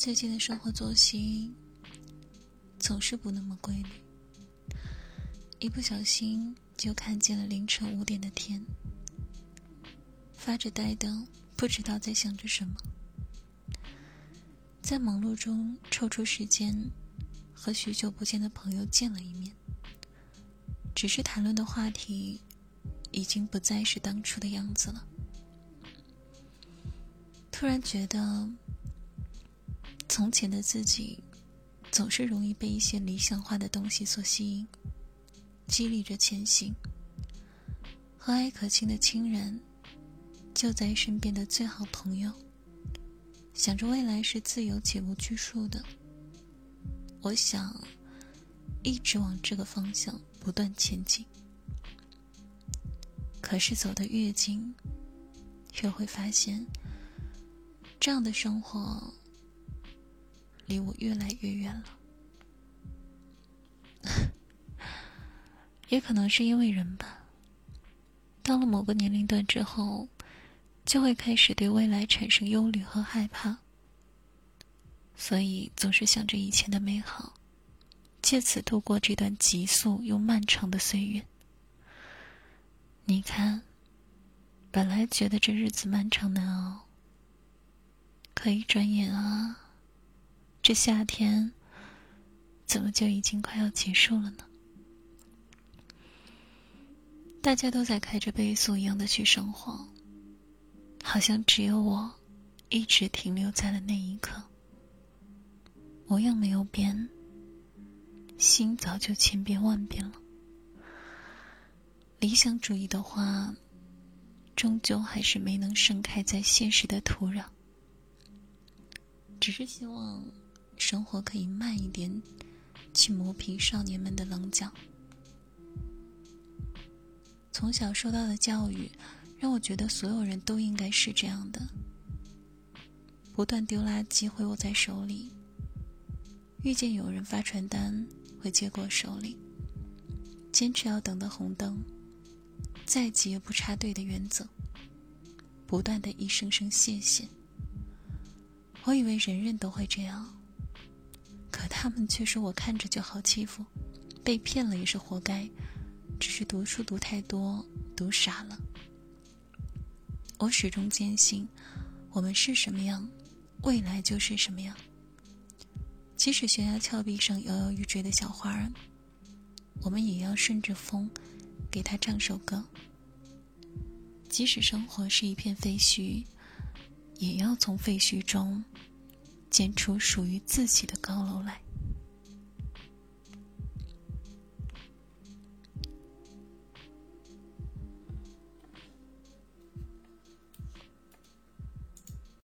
最近的生活作息总是不那么规律，一不小心就看见了凌晨五点的天，发着呆的，不知道在想着什么。在忙碌中抽出时间和许久不见的朋友见了一面，只是谈论的话题已经不再是当初的样子了。突然觉得，从前的自己总是容易被一些理想化的东西所吸引，激励着前行。和蔼可亲的亲人就在身边的最好朋友。想着未来是自由且无拘束的，我想一直往这个方向不断前进。可是走得越近，越会发现，这样的生活离我越来越远了。也可能是因为人吧，到了某个年龄段之后。就会开始对未来产生忧虑和害怕，所以总是想着以前的美好，借此度过这段急速又漫长的岁月。你看，本来觉得这日子漫长难熬，可一转眼啊，这夏天怎么就已经快要结束了呢？大家都在开着倍速一样的去生活。好像只有我，一直停留在了那一刻。模样没有变，心早就千变万变了。理想主义的花，终究还是没能盛开在现实的土壤。只是希望，生活可以慢一点，去磨平少年们的棱角。从小受到的教育。让我觉得所有人都应该是这样的：不断丢垃圾会握在手里，遇见有人发传单会接过手里，坚持要等的红灯，再急也不插队的原则，不断的一声声谢谢。我以为人人都会这样，他们却说我看着就好欺负，被骗了也是活该，只是读书读太多，读傻了。我始终坚信，我们是什么样，未来就是什么样。即使悬崖峭壁上摇摇欲坠的小花儿，我们也要顺着风，给它唱首歌。即使生活是一片废墟，也要从废墟中，建出属于自己的高楼来。